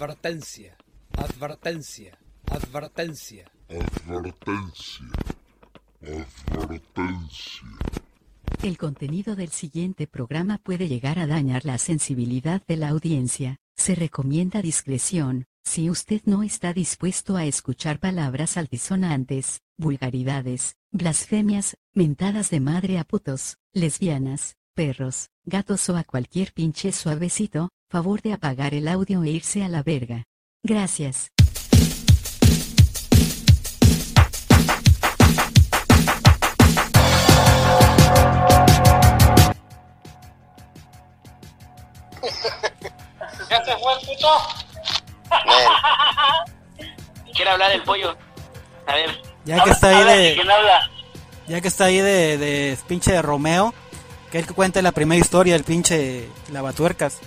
Advertencia, advertencia, advertencia. Advertencia. Advertencia. El contenido del siguiente programa puede llegar a dañar la sensibilidad de la audiencia. Se recomienda discreción, si usted no está dispuesto a escuchar palabras altisonantes, vulgaridades, blasfemias, mentadas de madre a putos, lesbianas, perros, gatos o a cualquier pinche suavecito, favor de apagar el audio e irse a la verga. Gracias. ¿Ya se fue el puto? Quiere hablar el pollo. A ver. Ya que está ahí de, ¿Quién habla? ya que está ahí de, de pinche de Romeo, que él que cuente la primera historia, el pinche lavatuercas.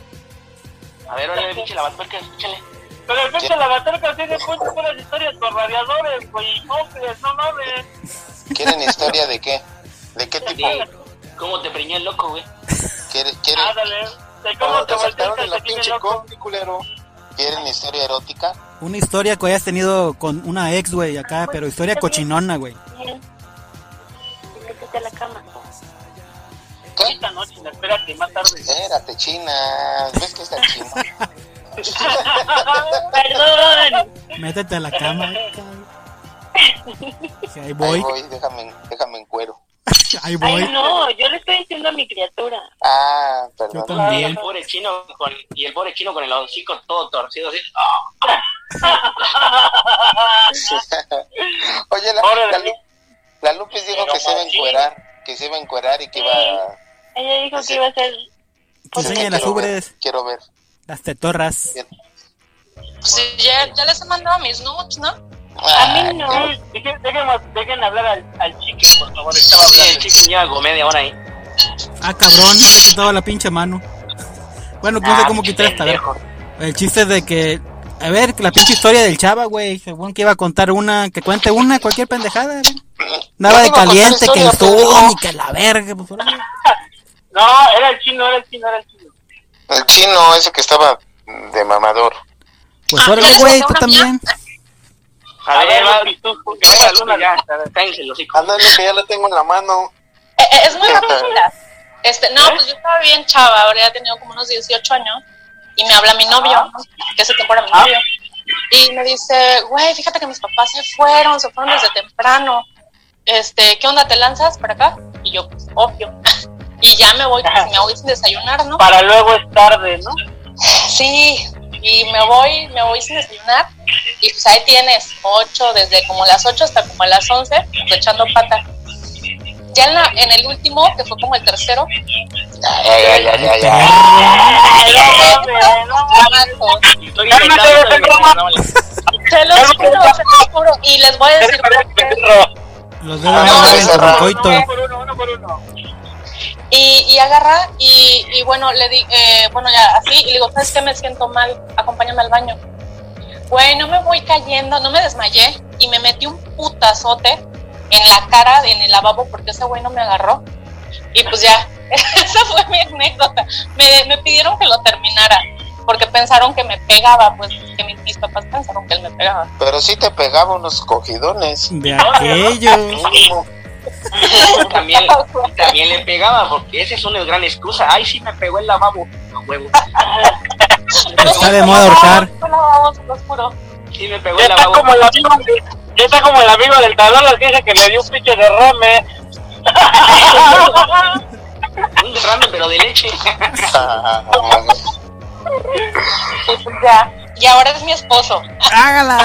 A ver, oye, pinche lavatuerca, escúchale. Pero el pinche lavatorca tiene muchas buenas historias con radiadores, güey, y cofres, no mames. ¿Quieren historia de qué? ¿De qué tipo? Sí. ¿Cómo te preñó el loco, güey? ¿Quieren, quieren, Ándale, de cómo te te sacaron de la pinche culero? ¿Quieren historia erótica? Una historia que hayas tenido con una ex, güey, acá, pero historia cochinona, güey. Métete a la cama. ¿Qué? Esta noche, espérate, más tarde. Espérate, china. ¿Ves que está chino? Perdón. Métete a la cama. Sí, ahí Ahí voy, déjame, déjame en cuero. ahí voy. Ay, no, yo le estoy diciendo a mi criatura. Ah, Yo perdón. Y también. el pobre chino con, y el pobre chino con el hocico todo torcido así. Oye, la, la, Lu- la Lupis dijo Pero que se iba a encuerar, que se iba a encuerar y que iba a... Ella dijo que iba a ser. Que enseñen las quiero ver, ubres, Quiero ver. las tetorras. Sí, ya, ya les he mandado mis nudes, ¿no? A mí Ah, no. Sí, dejen, dejen, dejen hablar al, al chique, por favor, estaba Sí, el hablando. chico lleva como media hora ahí. Ah, cabrón, toda la pinche mano. Bueno, no sé Ah, cómo quitar esta. El chiste es de que, a ver, la pinche historia del chava, güey, según que iba a contar una, que cuente una, cualquier pendejada, güey. Nada de caliente, que el y que la verga, pues. No, era el chino, era el chino, era el chino. El chino ese que estaba de mamador. Pues Ah, ¿quieres güey, tú también. A ver, va. Lupi, tú, tú, Ya, tú, Lupi, ya. Cállense los hijos. Ándale, que ya la tengo en la mano. Eh, eh, es muy rápida. Este, no, pues yo estaba bien chava, ahora ya tenido como unos 18 años y me habla mi novio, que ese tiempo era mi novio. Y me dice, güey, fíjate que mis papás se fueron, se fueron desde temprano. Este, ¿qué onda? ¿Te lanzas para acá? Y yo, pues, obvio. Y ya me voy, pues, me voy sin desayunar, ¿no? Para luego es tarde, ¿no? Sí, y me voy, me voy sin desayunar. Y pues ahí tienes, ocho, desde como las 8 hasta como las 11, pues, echando pata. Ya en, la, en el último, que fue como el tercero, Ay, ay, ay, ay, ay. Estoy juro, juro. Y les voy a decir por. Los dedos Ah, no no. Uno por uno, uno por uno. Y, y agarra, y, y bueno, le di, eh, bueno, ya así, y le digo, ¿sabes qué? Me siento mal, acompáñame al baño. Güey, no me voy cayendo, no me desmayé, y me metí un putazote en la cara, en el lavabo, porque ese güey no me agarró. Y pues ya, esa fue mi anécdota. Me, me pidieron que lo terminara, porque pensaron que me pegaba, pues que mis, mis papás pensaron que él me pegaba. Pero sí te pegaba unos cogidones. De aquellos. También, también le pegaba, porque esa es una gran excusa. Ay, sí, me pegó el lavabo. A huevo. Está de moda ahorcar. Sí, me pegó el lavabo. como el amigo, ya está como el amigo del talón, la vieja que le dio un pinche derrame. Un derrame, pero de leche. Y pues ya. Y ahora es mi esposo. Hágala.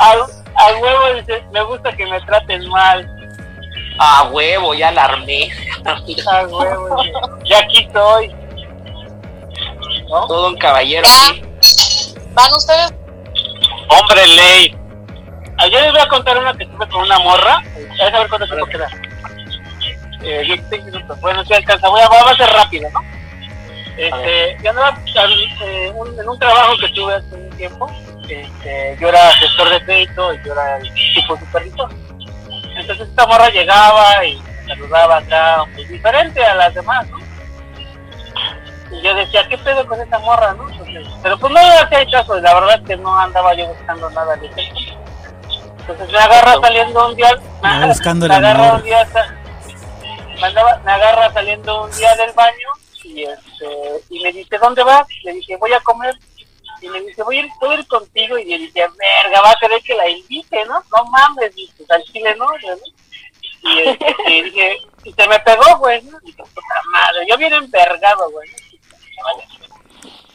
A, a huevo dice, me gusta que me traten mal. A huevo, ya la armé. A huevo, ya aquí estoy. Todo un caballero. Ya. sí. ¿Van ustedes? Hombre ley. Ayer les voy a contar una que tuve con una morra. A ver cuánto tiempo queda. Eh, 16 minutos. Bueno, si alcanza. Voy a, voy a ser rápido, ¿no? Este, yo andaba eh, un- en un trabajo que tuve hace un tiempo. Este, yo era gestor de crédito y yo era el tipo supervisor. Entonces esta morra llegaba y me saludaba acá, pues diferente a las demás, ¿no? Y yo decía, ¿qué pedo con esa morra, no? Entonces, pero pues no le hacía caso, la verdad es que no andaba yo buscando nada de eso. Entonces me agarra saliendo un día, buscando me agarra un día, me, agarra saliendo un día del baño y este y me dice, ¿dónde vas? Le dije, voy a comer. Y me dice, voy a ir, voy a ir contigo. Y le dije, verga, va a querer que la invite, ¿no? No mames, dice, al chile no. Y, este, dije, y se me pegó, güey, ¿no? Y puta madre, yo bien envergado, güey.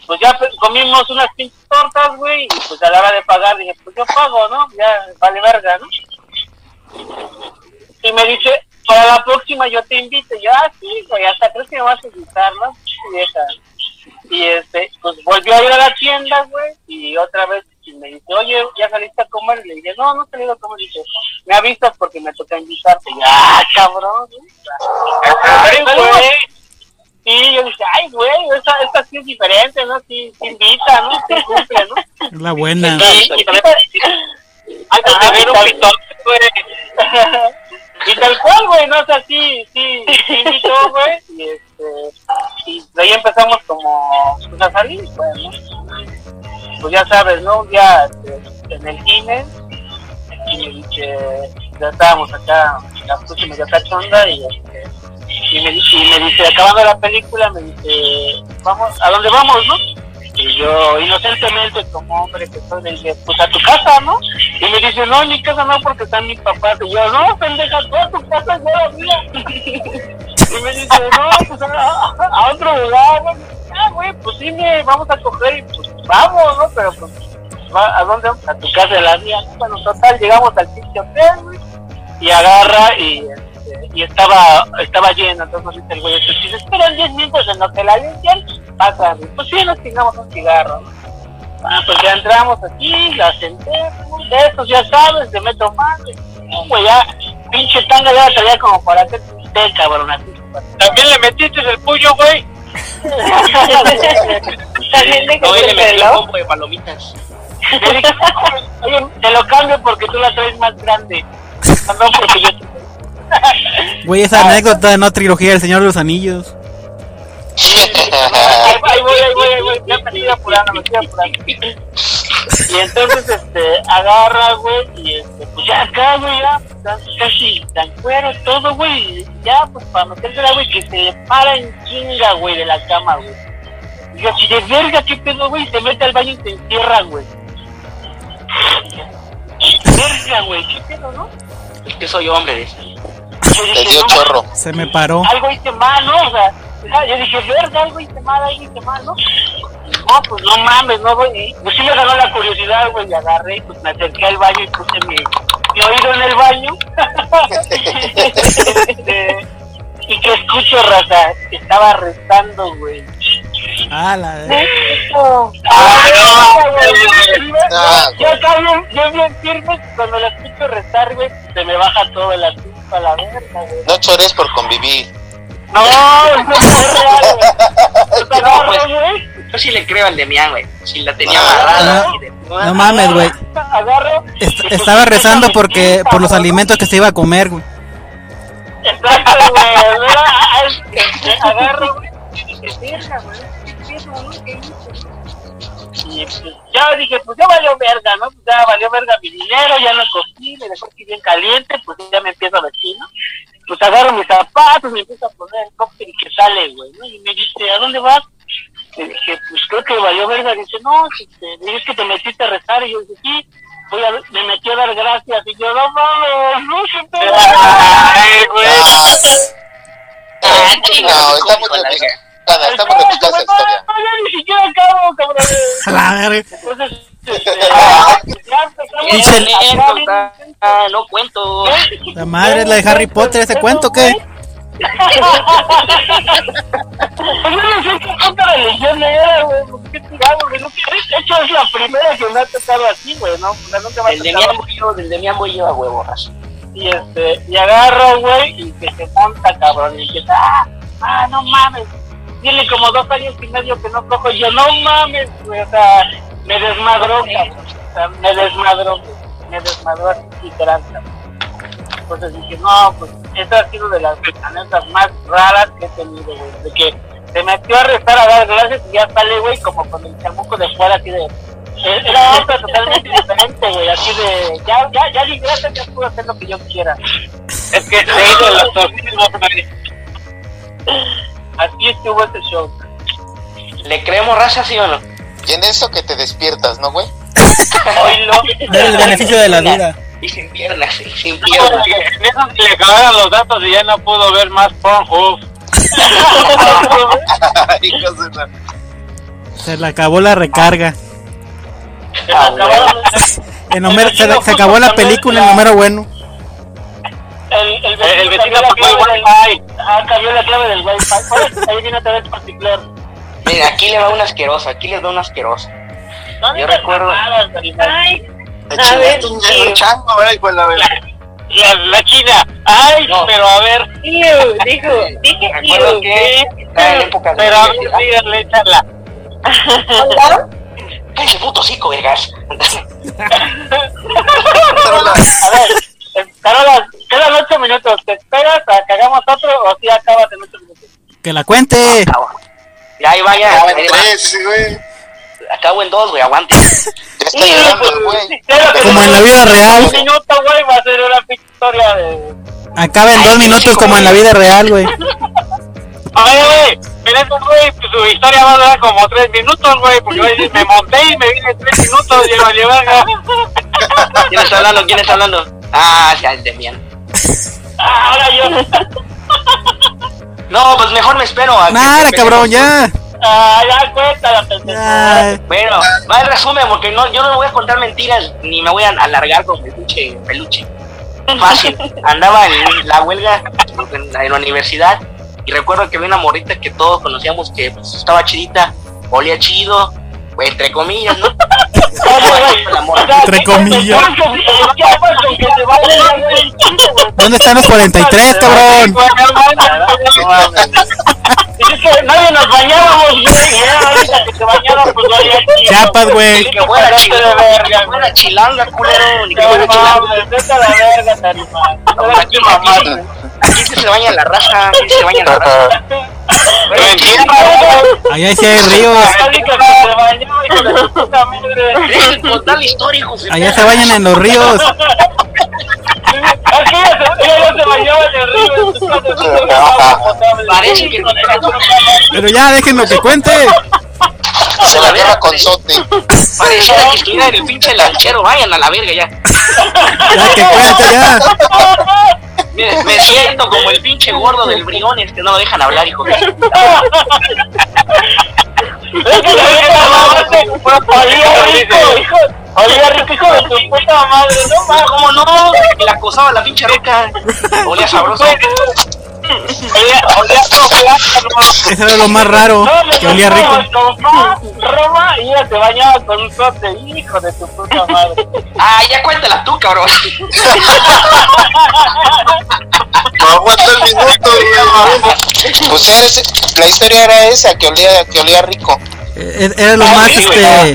Pues ya comimos unas pinches tortas, güey, y pues a la hora de pagar dije, pues yo pago, ¿no? Ya vale verga, ¿no? Y me dice, para la próxima yo te invito. Y yo, ah, sí, güey, hasta crees que me vas a invitar, ¿no? Vieja. Y este, pues volvió a ir a la tienda, güey, y otra vez y me dice, oye, ¿ya saliste a comer? Y le dije, no, no he salido a comer. Y dice, me avisas porque me toca invitarte. Y yo, ah, cabrón, güey. Ay, güey. Sí, yo dije, ay, güey, esta, esta sí es diferente, ¿no? Sí, sí invita, ¿no? Sí cumple, ¿no? Es la buena. Y, y, Ay, pues, te ver un pitón, güey, ¿no? O sea, sí, sí, sí invitó, güey. Y, este, y de ahí empezamos como pues, a salir, pues, ¿no? Pues ya sabes, ¿no? Un día este, en el cine, y dice, ya estábamos acá, la puse medio cachonda, y, este, y, me, y me dice, acabando la película, me dice, vamos, ¿a dónde vamos, no? Y yo, inocentemente, como hombre que soy, le dije, pues a tu casa, ¿no? Y me dice, no, mi casa no, porque están mis papás. Y yo, no, pendeja, toda tu casa es la mía. y me dice, no, pues a, a otro lugar. Ah, güey, pues sí, me vamos a coger y pues vamos, ¿no? Pero pues, ¿a dónde? A tu casa de la mía. ¿no? Bueno, total, llegamos al pinche hotel, güey. Y agarra y, este, y estaba estaba lleno. Entonces dice el güey, si se esperan 10 minutos en lo que la limpian, pasa. Pues sí, nos chingamos un cigarro. Ah, pues ya entramos aquí, la senté, de esos ya sabes, de metro más, güey, ya, pinche tanga ya la traía como para que te cabrón, así. También le metiste el puyo, güey. También le metió un combo de palomitas. Le dije, oye, te lo cambio porque tú la traes más grande. No, porque yo... Güey, esa anécdota de no trilogía del Señor de los Anillos. Ahí, voy, ahí voy, ahí voy, ya me estoy apurando, me estoy apurando. Y entonces, este, agarra, güey, y este, pues ya acá, güey, ya, casi tan cuero, todo, güey, y ya, pues para metérsela, güey, que se para en chinga, güey, de la cama, güey. Y yo, así de verga, qué pedo, güey, se mete al baño y se encierra, güey. Verga, güey, qué pedo, ¿no? Es que soy hombre de eso. Yo Le dije, dio no, chorro. Se me paró. algo hice mal, ¿no? O sea, sea, yo dije, verga, algo hice mal, algo hice mal, ¿no? No, pues no mames, no, güey. Y, Pues sí me ganó la curiosidad, güey, y agarré, y pues me acerqué al baño y puse mi, mi oído en el baño. Este, y que escucho, raza, que estaba rezando, güey. Ah, la Ah, no, güey. Ah, Yo acá bien, yo bien firme, cuando la escucho rezar, güey, se me baja todo el asunto a la verga, güey. No chores por convivir. No, no es real, no, pues. Yo sí le creo al Demián, güey. Si la tenía Ah. amarrada. No. No mames, güey. Est- pues, estaba rezando porque por los alimentos que se iba a comer, güey. Exacto, güey. Ah, Agarro, güey. Pues ya dije, pues ya valió verga, ¿no? Pues ya valió verga mi dinero, ya lo cogí, me dejó aquí bien caliente, pues ya me empiezo a vestir, ¿no? Pues agarro mis zapatos, me empiezo a poner el cóctel y que sale, güey, ¿no? Y me dice, ¿a dónde vas? Le dije, pues creo que valió verga. Dice, no, este, dije, es que te metiste a rezar. Y yo dije, sí, voy a, me metí a dar gracias. Y yo, no mames, no se te Ay, güey. Ah, No, me está muy replicada, está muy replicada esa historia. No, ya ni siquiera acabo, cabrón. A la verga. Entonces, este, no cuento. La madre es la de Harry Potter, ese cuento, ¿qué? Pues yo no sé qué tanta religión era, güey. ¿Qué tirado, güey? Nunca- De hecho, es la primera que me ha tocado así, güey, ¿no? O sea, nunca me ha tocado del Demián voy yo a huevo, raza. y este y agarra güey y que se monta cabrón y que ah, ah no mames tiene como dos años y medio que no cojo y yo no mames güey o sea me desmadró cabrón me desmadró me desmadró así literal entonces dije no pues esa ha sido de las anécdotas más raras que he tenido güey de que se metió a rezar a dar gracias y ya sale, güey, como con el chamuco de fuera, así de. eh, Era otra totalmente diferente, güey, así de. Ya, ya, ya, di gracias, ya puedo hacer lo que yo quiera. Es que se hizo exorcismo, güey. Así estuvo ese show. ¿Le creemos raza, sí o no? Y en eso que te despiertas, ¿no, güey? El beneficio de la duda. Y sin piernas, sí, sin piernas. en eso se le acabaron los datos y ya no pudo ver más Pornhub. Se le acabó la recarga. Se le acabaron El número- se, se acabó la película, el número bueno. El, el vecino, El vecino cambió la el clave del Wi-Fi. Ah, cambió la clave del Wi-Fi. Ahí viene otra vez particular. Mira, aquí le va un asqueroso, aquí les da un asqueroso. No Yo recuerdo- mamadas. Ay, A ver, sí. chango, ¿verdad? Hijo de la. La, la China. Ay, No. pero a ver. iu, dijo, dije iu. que estaba en época de Pero a ver, díganle, échala. ¿Hola? Cállese, puto hocico, vergas. A ver, Carola, quedan ocho minutos. ¿Te esperas a que hagamos otro o si acabas en ocho minutos? Que la cuente. Ya ahí vaya. Acaba en tres, güey. Acabo en dos, güey, aguante. Ya está llorando el güey. Como en la vida real. Un minuto, güey, va a ser una historia de. Acaba en dos minutos como en la vida real, güey. Oye, güey, pero eso, güey, pues, su historia va a durar como tres minutos, güey, porque decir, me monté y me vine tres minutos y valió verga. ¿Quién está hablando? ¿Quién está hablando? Ah, ya, el Demian. Ah, ahora yo. No, pues mejor me espero. a Nada, cabrón, ya. Ah, ya cuéntala, pendejo. Bueno, va el resumen, porque no, yo no voy a contar mentiras ni me voy a alargar con el pinche peluche. Fácil. Andaba en la huelga en la, en la universidad y recuerdo que había una morrita que todos conocíamos que pues, estaba chidita, olía chido, pues, entre comillas, ¿no? Entre comillas. ¿Dónde están los 43, cabrón? Nadie nos bañábamos, pues. Chapas, güey. Que fuera chilanga, culero, ni que fuera chilanga. aquí se baña la raza, aquí se baña la raza. Allá sí hay ríos. Allá se bañan en los ríos. Ella se, ella ya se bañaba en el río. Parece que Pero ya, déjenlo que cuente. Se la agarra con sote. pareciera que estuviera en el pinche lanchero, vayan a la verga ya. Ya que cuente, ya. Mire, me siento como el pinche gordo del Briones que no lo dejan hablar, hijo de olía rico, hijo. Olía rico, hijo de tu puta madre, no mames. ¿Cómo no? La acosaba la pinche roca. Olía sabroso. Eso era lo más raro. Que olía rico. Roma y ella se bañaba con un sote, hijo de tu puta madre. Ah, ya cuéntala tú, cabrón. No aguanta el minuto. Pues era ese- la historia era esa, que olía, que olía rico. Eh, Era lo más, este.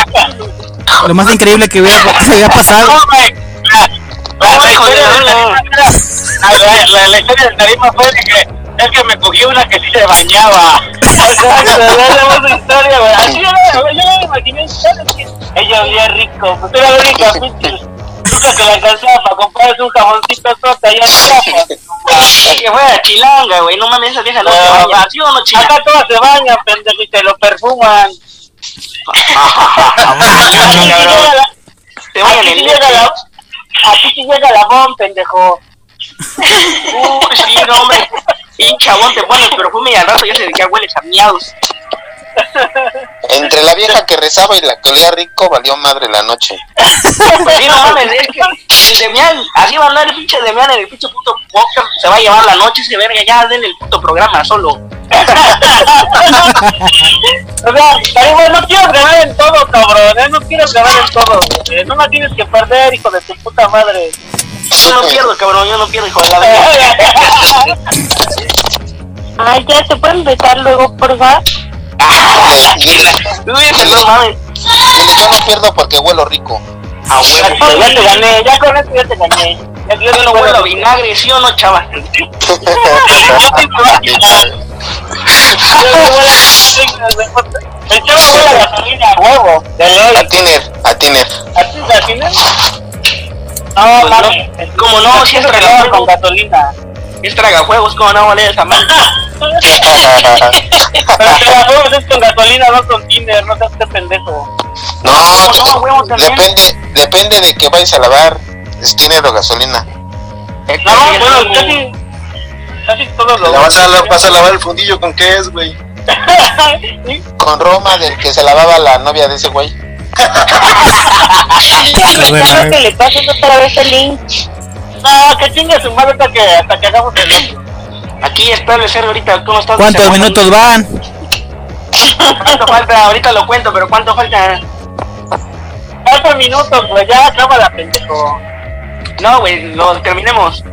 Lo más increíble que hubiera, que había pasado. La- historia de Tarima- fue de que es que me cogí una que sí se bañaba. Exacto, ya tenemos una historia, güey. Así era, güey, yo me imaginé, ¿sabes qué? Ella olía rico, pues era única pinche. Nunca que la alcanzaba para comprarse un jamoncito sota allá en. Es que fuera chilanga, güey. No mames, esa vieja no se baña. ¿Sí o no, chilanga? Acá todas se bañan, pendejo, y te lo perfuman. Te vayan aquí en el la- aquí sí llega la bomba, pendejo. Uy, sí, no, hombre. Y chabón, te pones perfume y al rato ya se ya hueles a miados. Entre la vieja que rezaba y la que olía rico, valió madre la noche. Pues sí, no mames, es que el Demian, así va a hablar el pinche Demian en el pinche puto podcast, se va a llevar la noche ese verga, ya den el puto programa solo. O sea, Tarima, no quieres ganar en todo, cabrón, ¿eh? No quieres ganar en todo. No la tienes que perder, hijo de tu puta madre. Yo no pierdo, cabrón, yo no pierdo, hijo de la verga. Ay, ya se puede empezar luego, por favor. Dices, no mames. Yo no pierdo porque huelo rico. A huevo. Ya te gané, ya con esto ya te gané. Ya, Yo no huelo a vinagre, ¿sí o no, chava? El chavo huele a gasolina, a huevo. De ley. A Tiner, a Tiner. ¿A ti la tienes? No, Pues mami. no. ¿Cómo no? Si es tragajuegos. con gasolina. Es tragajuegos, ¿cómo no vale esa madre? Pero tragajuegos es con gasolina, no con Tinder, no seas este pendejo. No, no, huevo, también. depende, depende de que vayas a lavar. Es Tiner o gasolina. No, bueno, casi, casi todos los La vas a, la- vas a lavar el fundillo con qué es, güey. Con Roma, del que se lavaba la novia de ese güey. Creo que le pases otra vez el link. No, que chingue su madre hasta que, hasta que hagamos el otro. Aquí está el cerro ahorita, ¿cómo estás? ¿Cuántos minutos van? ¿Cuánto falta? Ahorita lo cuento, pero ¿cuánto falta? Cuatro minutos, güey, ya acaba la pendejo. No, güey, lo terminemos.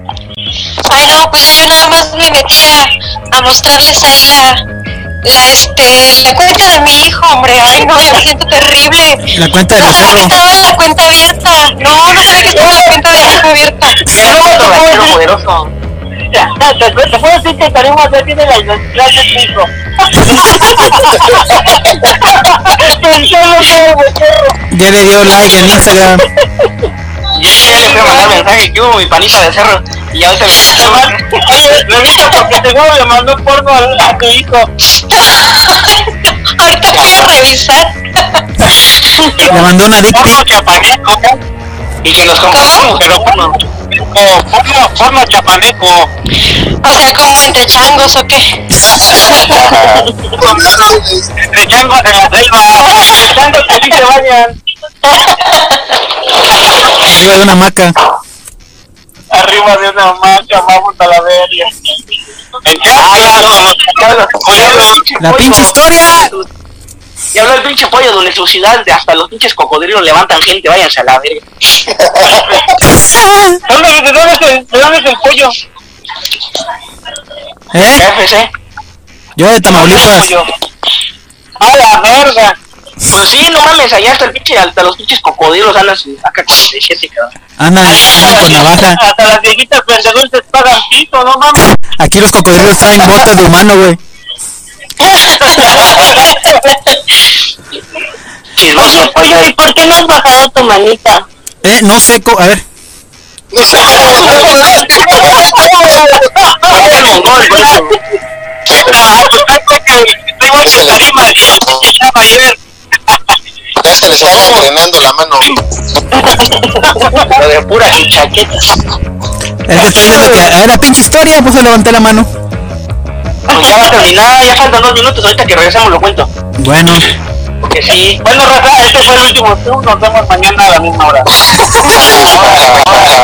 Ay, no, pues yo nada más me metí a, a mostrarles ahí la, la, este, la cuenta de mi hijo, hombre. Ay, no, me siento terrible. La cuenta No del sabía que estaba la cuenta abierta. No, no sabía que estaba la cuenta de mi hijo abierta. Ranchero poderoso. Ya, te, puedo decir que Karima ya tiene la identidad de tu hijo. Ya le dio like en Instagram. Yo ya le fui a mandar mensaje que hubo mi panita de cerro. Y ya ahorita me Oye, revisa porque seguro le mandó porno a, a tu hijo. Ahorita voy a revisar. Le mandó una dick chapaneco. Y que nos compramos, pero porno. Porno, porno chapaneco. O sea, como entre changos o qué. De changos en la selva. De changos que sí se bañan. Arriba de una hamaca. Arriba de una mancha, vamos a la verga. En La pinche historia. Y habló el pinche pollo donde su ciudad de hasta los pinches cocodrilos levantan gente, váyanse a la verga. ¿Dónde, de, dónde es el, ¿De dónde es el pollo? ¿Eh? Yo de Tamaulipas. Pollo. A la verga. Pues sí, no mames, allá hasta el pinche, hasta los pinches cocodrilos andan su- acá con el siete, cabrón. Andan, con navaja. Hasta las viejitas pendejos pagan pito, no mames. Aquí los cocodrilos traen botas de humano, güey. Chismoso. Oye, ¿y por qué no has bajado tu manita? Eh, no sé, co- a ver. Mongol, se les está entrenando la mano. Lo de pura chaqueta. Es que está diciendo que, a ver, la pinche historia, pues levanté la mano. Pues ya va a terminar, ya faltan dos minutos, ahorita que regresamos lo cuento. Bueno, Porque sí. Bueno, Raza, este fue el último show. Nos vemos mañana a la misma hora.